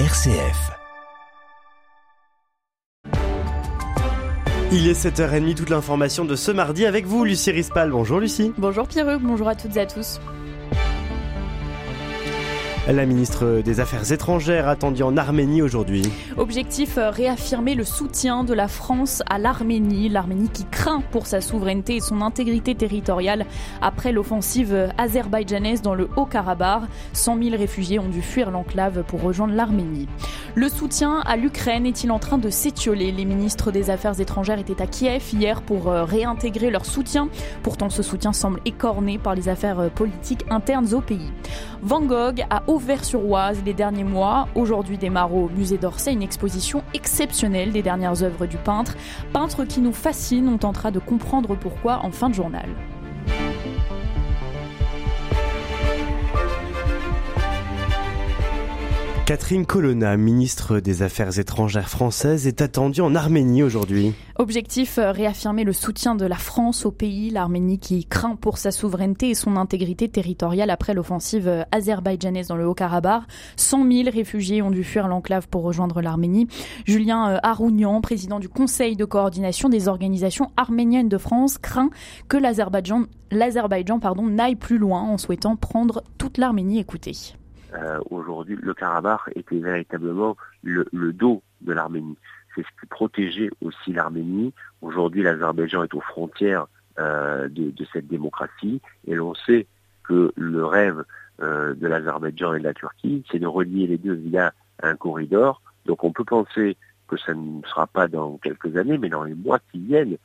RCF. Il est 7h30, toute l'information de ce mardi avec vous, Lucie Rispal. Bonjour Lucie. Bonjour Pierre, bonjour à toutes et à tous. La ministre des Affaires étrangères attendue en Arménie aujourd'hui. Objectif euh, réaffirmer le soutien de la France à l'Arménie, l'Arménie qui craint pour sa souveraineté et son intégrité territoriale après l'offensive azerbaïdjanaise dans le Haut-Karabakh. 100 000 réfugiés ont dû fuir l'enclave pour rejoindre l'Arménie. Le soutien à l'Ukraine est-il en train de s'étioler? Les ministres des Affaires étrangères étaient à Kiev hier pour euh, réintégrer leur soutien. Pourtant, ce soutien semble écorné par les affaires euh, politiques internes au pays. Van Gogh a Auvers-sur-Oise les derniers mois. Aujourd'hui démarre au musée d'Orsay une exposition exceptionnelle des dernières œuvres du peintre. Peintre qui nous fascine, on tentera de comprendre pourquoi en fin de journal. Catherine Colonna, ministre des Affaires étrangères française, est attendue en Arménie aujourd'hui. Objectif euh, réaffirmer le soutien de la France au pays, l'Arménie qui craint pour sa souveraineté et son intégrité territoriale après l'offensive euh, azerbaïdjanaise dans le Haut-Karabakh. 100 000 réfugiés ont dû fuir l'enclave pour rejoindre l'Arménie. Julien euh, Arounian, président du Conseil de coordination des organisations arméniennes de France, craint que l'Azerbaïdjan, n'aille plus loin en souhaitant prendre toute l'Arménie. Écoutez. Euh, aujourd'hui, le Karabakh était véritablement le, dos de l'Arménie. C'est ce qui protégeait aussi l'Arménie. Aujourd'hui, l'Azerbaïdjan est aux frontières euh, de, cette démocratie et l'on sait que le rêve euh, de l'Azerbaïdjan et de la Turquie, c'est de relier les deux via un corridor. Donc on peut penser que ça ne sera pas dans quelques années, mais dans les mois qui viennent,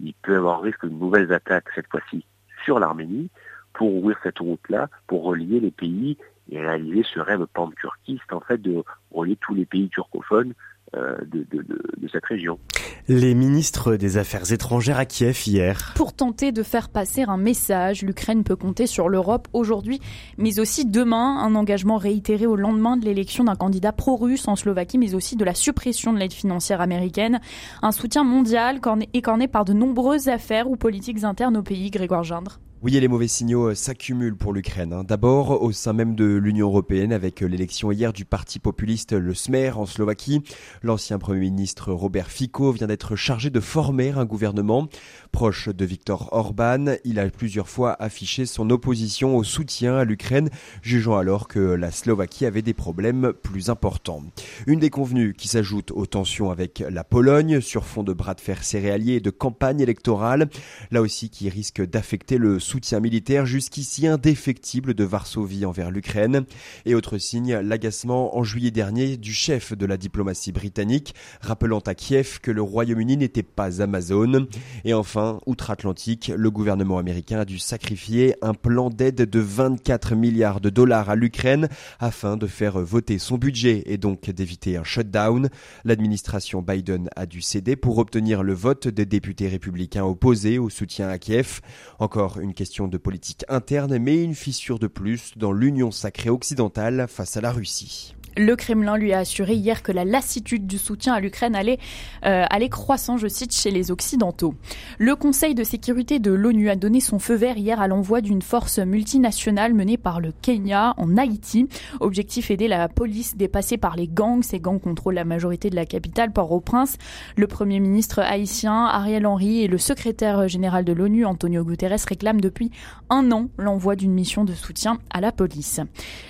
il peut y avoir risque de nouvelles attaques, cette fois-ci sur l'Arménie, pour ouvrir cette route-là, pour relier les pays et réaliser ce rêve pan-turquiste en fait de relier tous les pays turcophones euh, de, de, de, de, cette région. Les ministres des Affaires étrangères à Kiev hier. Pour tenter de faire passer un message, l'Ukraine peut compter sur l'Europe aujourd'hui, mais aussi demain. Un engagement réitéré au lendemain de l'élection d'un candidat pro-russe en Slovaquie, mais aussi de la suppression de l'aide financière américaine. Un soutien mondial écorné par de nombreuses affaires ou politiques internes au pays, Grégoire Gindre. Oui, et les mauvais signaux euh, s'accumulent pour l'Ukraine. Hein. D'abord, au sein même de l'Union européenne, avec euh, l'élection hier du parti populiste le Smer en Slovaquie, l'ancien Premier ministre Robert Fico vient d'être chargé de former un gouvernement. Proche de Viktor Orban, il a plusieurs fois affiché son opposition au soutien à l'Ukraine, jugeant alors que la Slovaquie avait des problèmes plus importants. Une des convenues qui s'ajoute aux tensions avec la Pologne, sur fond de bras de fer céréaliers et de campagne électorale, là aussi qui risque d'affecter le soutien militaire jusqu'ici indéfectible de Varsovie envers l'Ukraine. Et autre signe, l'agacement en juillet dernier du chef de la diplomatie britannique, rappelant à Kiev que le Royaume-Uni n'était pas Amazon. Et enfin, outre-Atlantique, le gouvernement américain a dû sacrifier un plan d'aide de 24 milliards de dollars à l'Ukraine afin de faire voter son budget et donc d'éviter un shutdown. L'administration Biden a dû céder pour obtenir le vote des députés républicains opposés au soutien à Kiev. Encore une question de politique interne, mais une fissure de plus dans l'union sacrée occidentale face à la Russie. Le Kremlin lui a assuré hier que la lassitude du soutien à l'Ukraine allait, euh, allait croissant, je cite, chez les Occidentaux. Le Conseil de sécurité de l'ONU a donné son feu vert hier à l'envoi d'une force multinationale menée par le Kenya en Haïti. Objectif aider la police dépassée par les gangs. Ces gangs contrôlent la majorité de la capitale, Port-au-Prince. Le Premier ministre haïtien Ariel Henry et le secrétaire général de l'ONU Antonio Guterres réclament depuis un an l'envoi d'une mission de soutien à la police.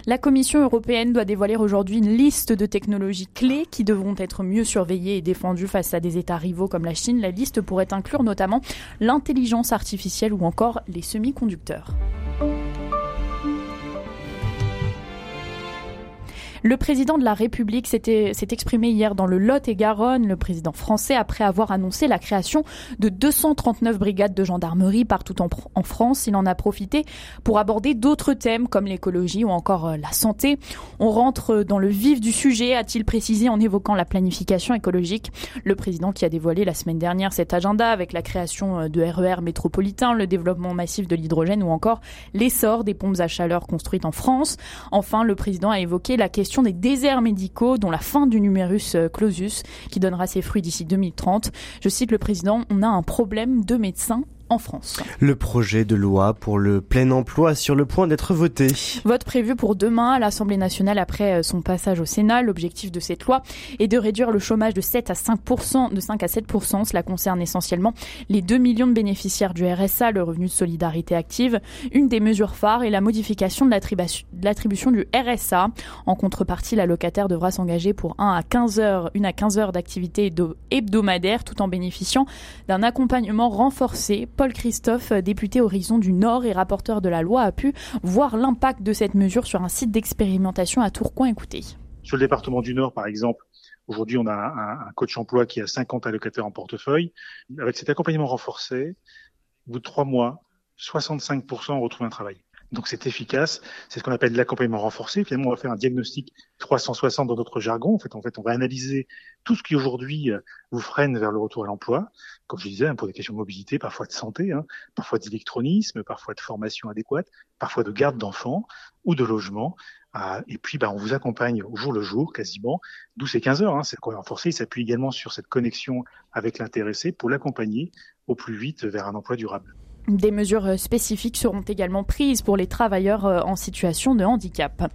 La Commission européenne doit dévoiler aujourd'hui une liste de technologies clés qui devront être mieux surveillées et défendues face à des États rivaux comme la Chine. La liste pourrait inclure notamment l'intelligence artificielle ou encore les semi-conducteurs. Le président de la République s'est exprimé hier dans le Lot-et-Garonne, le président français, après avoir annoncé la création de 239 brigades de gendarmerie partout en, en France. Il en a profité pour aborder d'autres thèmes comme l'écologie ou encore euh, la santé. On rentre dans le vif du sujet, a-t-il précisé en évoquant la planification écologique. Le président qui a dévoilé la semaine dernière cet agenda avec la création euh, de RER e métropolitains, le développement massif de l'hydrogène ou encore l'essor des pompes à chaleur construites en France. Enfin, le président a évoqué la question des déserts médicaux, dont la fin du numerus euh, clausus, qui donnera ses fruits d'ici 2030. Je cite le président, on a un problème de médecins en France. Le projet de loi pour le plein emploi sur le point d'être voté. Vote prévu pour demain à l'Assemblée nationale après euh, son passage au Sénat. L'objectif de cette loi est de réduire le chômage de 7 à 5 de 5 à 7 Cela concerne essentiellement les 2 millions de bénéficiaires du RSA, le revenu de solidarité active. Une des mesures phares est la modification de l'attribution du RSA. En contrepartie, la locataire devra s'engager pour 1 à 15 heures, une à 15 heures d'activité hebdomadaire tout en bénéficiant d'un accompagnement renforcé. Paul Christophe, député Horizon du Nord et rapporteur de la loi, a pu voir l'impact de cette mesure sur un site d'expérimentation à Tourcoing. Écoutez. Sur le département du Nord, par exemple, Aujourd'hui, on a un, coach emploi qui a 50 allocataires en portefeuille. Avec cet accompagnement renforcé, au bout de trois mois, 65% retrouvent un travail. Donc c'est efficace. C'est ce qu'on appelle l'accompagnement renforcé. Finalement, on va faire un diagnostic 360 dans notre jargon. En fait, en fait, on va analyser tout ce qui aujourd'hui euh, vous freine vers le retour à l'emploi. Comme je disais, hein, pour des questions de mobilité, parfois de santé, hein, parfois d'électronisme, parfois de formation adéquate, parfois de garde d'enfants ou de logement. Ah, et puis, bah, on vous accompagne au jour le jour, quasiment, d'où ces 15 heures. Hein, c'est renforcé. Il s'appuie également sur cette connexion avec l'intéressé pour l'accompagner au plus vite vers un emploi durable. Des mesures euh, spécifiques seront également prises pour les travailleurs euh, en situation de handicap.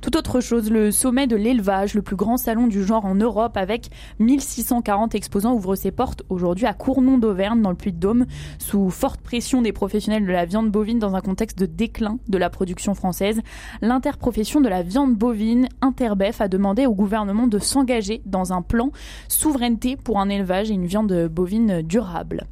Tout autre chose, le sommet de l'élevage, le plus grand salon du genre en Europe avec 1640 exposants ouvre ses portes aujourd'hui à Cournon d'Auvergne dans le Puy-de-Dôme sous forte pression des professionnels de la viande bovine dans un contexte de déclin de la production française. L'interprofession de la viande bovine, Interbef, a demandé au gouvernement de s'engager dans un plan souveraineté pour un élevage et une viande bovine durable.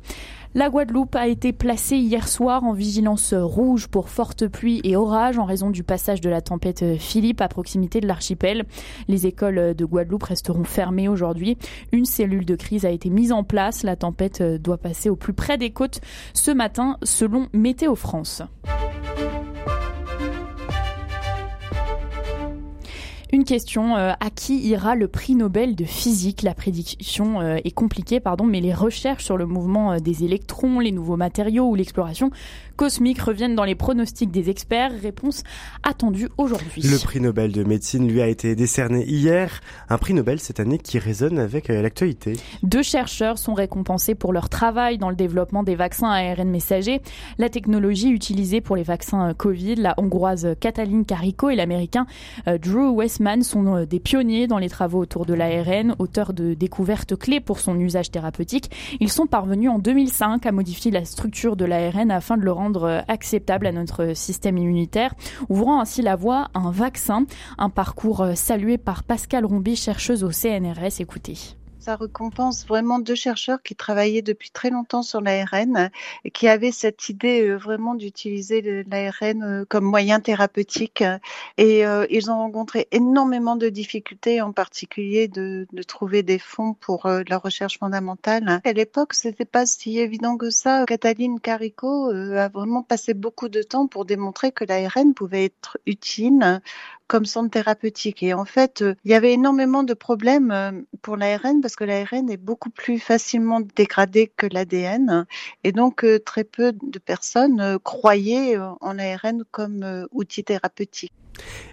La Guadeloupe a été placée hier soir en vigilance rouge pour forte pluie et orage en raison du passage de la tempête Philippe à proximité de l'archipel. Les écoles de Guadeloupe resteront fermées aujourd'hui. Une cellule de crise a été mise en place. La tempête doit passer au plus près des côtes ce matin selon Météo France. Une question, euh, à qui ira le prix Nobel de physique? La prédiction euh, est compliquée, pardon, mais les recherches sur le mouvement euh, des électrons, les nouveaux matériaux ou l'exploration cosmique reviennent dans les pronostics des experts. Réponse attendue aujourd'hui. Le prix Nobel de médecine lui a été décerné hier. Un prix Nobel cette année qui résonne avec l'actualité. Deux chercheurs sont récompensés pour leur travail dans le développement des vaccins à ARN messager. La technologie utilisée pour les vaccins Covid, la hongroise Katalin Kariko et l'américain Drew Westman sont euh, des pionniers dans les travaux autour de l'ARN, auteurs de découvertes clés pour son usage thérapeutique. Ils sont parvenus en 2005 à modifier la structure de l'ARN afin de le rendre euh, acceptable à notre système immunitaire, ouvrant ainsi la voie à un vaccin, un parcours euh, salué par Pascal Rombi, chercheuse au CNRS. Écoutez. Ça récompense vraiment deux chercheurs qui travaillaient depuis très longtemps sur l'ARN et qui avaient cette idée euh, vraiment d'utiliser l'ARN euh, comme moyen thérapeutique. Et euh, ils ont rencontré énormément de difficultés, en particulier de, trouver des fonds pour la recherche fondamentale. À l'époque, c'était pas si évident que ça. Cataline Carico a vraiment passé beaucoup de temps pour démontrer que l'ARN pouvait être utile comme centre thérapeutique. Et en fait, euh, il y avait énormément de problèmes euh, pour l'ARN parce que l'ARN est beaucoup plus facilement dégradé que l'ADN. Et donc, euh, très peu de personnes croyaient en l'ARN comme outil thérapeutique.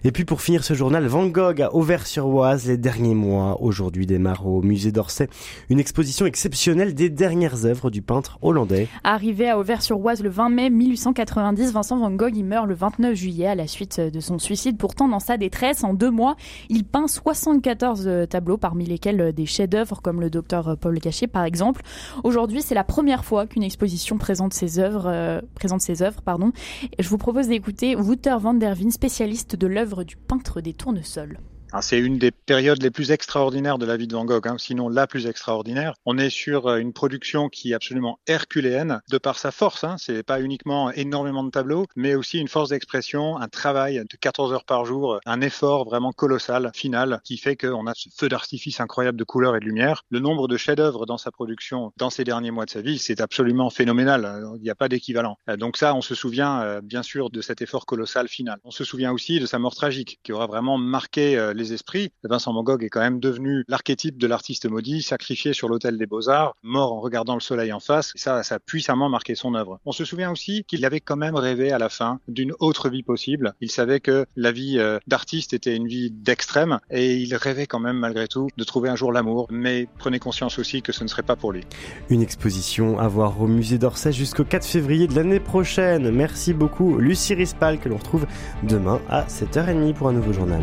Et puis pour finir ce journal, Van Gogh a Auvers-sur-Oise les derniers mois. Aujourd'hui démarre au musée d'Orsay une exposition exceptionnelle des dernières œuvres du peintre hollandais. Arrivé à Auvers-sur-Oise le 20 mai 1890, Vincent Van Gogh y meurt le 29 juillet à la suite de son suicide. Pourtant, dans sa détresse, en deux mois, il peint 74 euh, tableaux, parmi lesquels euh, des chefs-d'œuvre comme le docteur euh, Paul Cachet par exemple. Aujourd'hui, c'est la première fois qu'une exposition présente ses œuvres. présente ses œuvres pardon. je vous propose d'écouter Wouter van der Veen, spécialiste de l'œuvre du peintre des tournesols. Ah, c'est une des périodes les plus extraordinaires de la vie de Van Gogh, hein, sinon la plus extraordinaire. On est sur euh, une production qui est absolument herculéenne de par sa force. Hein. C'est pas uniquement énormément de tableaux, mais aussi une force d'expression, un travail de 14 heures par jour, un effort vraiment colossal final qui fait qu'on a ce feu d'artifice incroyable de couleurs et de lumière. Le nombre de chefs-d'œuvre dans sa production dans ces derniers mois de sa vie, c'est absolument phénoménal. Il n'y a pas d'équivalent. Euh, donc ça, on se souvient euh, bien sûr de cet effort colossal final. On se souvient aussi de sa mort tragique qui aura vraiment marqué les esprits. Vincent Van Gogh est quand même devenu l'archétype de l'artiste maudit, sacrifié sur l'autel des beaux-arts, mort en regardant le soleil en face. Ça, ça a puissamment marqué son œuvre. On se souvient aussi qu'il avait quand même rêvé à la fin d'une autre vie possible. Il savait que la vie euh, d'artiste était une vie d'extrême et il rêvait quand même malgré tout de trouver un jour l'amour. Mais prenez conscience aussi que ce ne serait pas pour lui. Une exposition à voir au musée d'Orsay jusqu'au 4 février de l'année prochaine. Merci beaucoup Lucie Rispal que l'on retrouve demain à 7h30 pour un nouveau journal.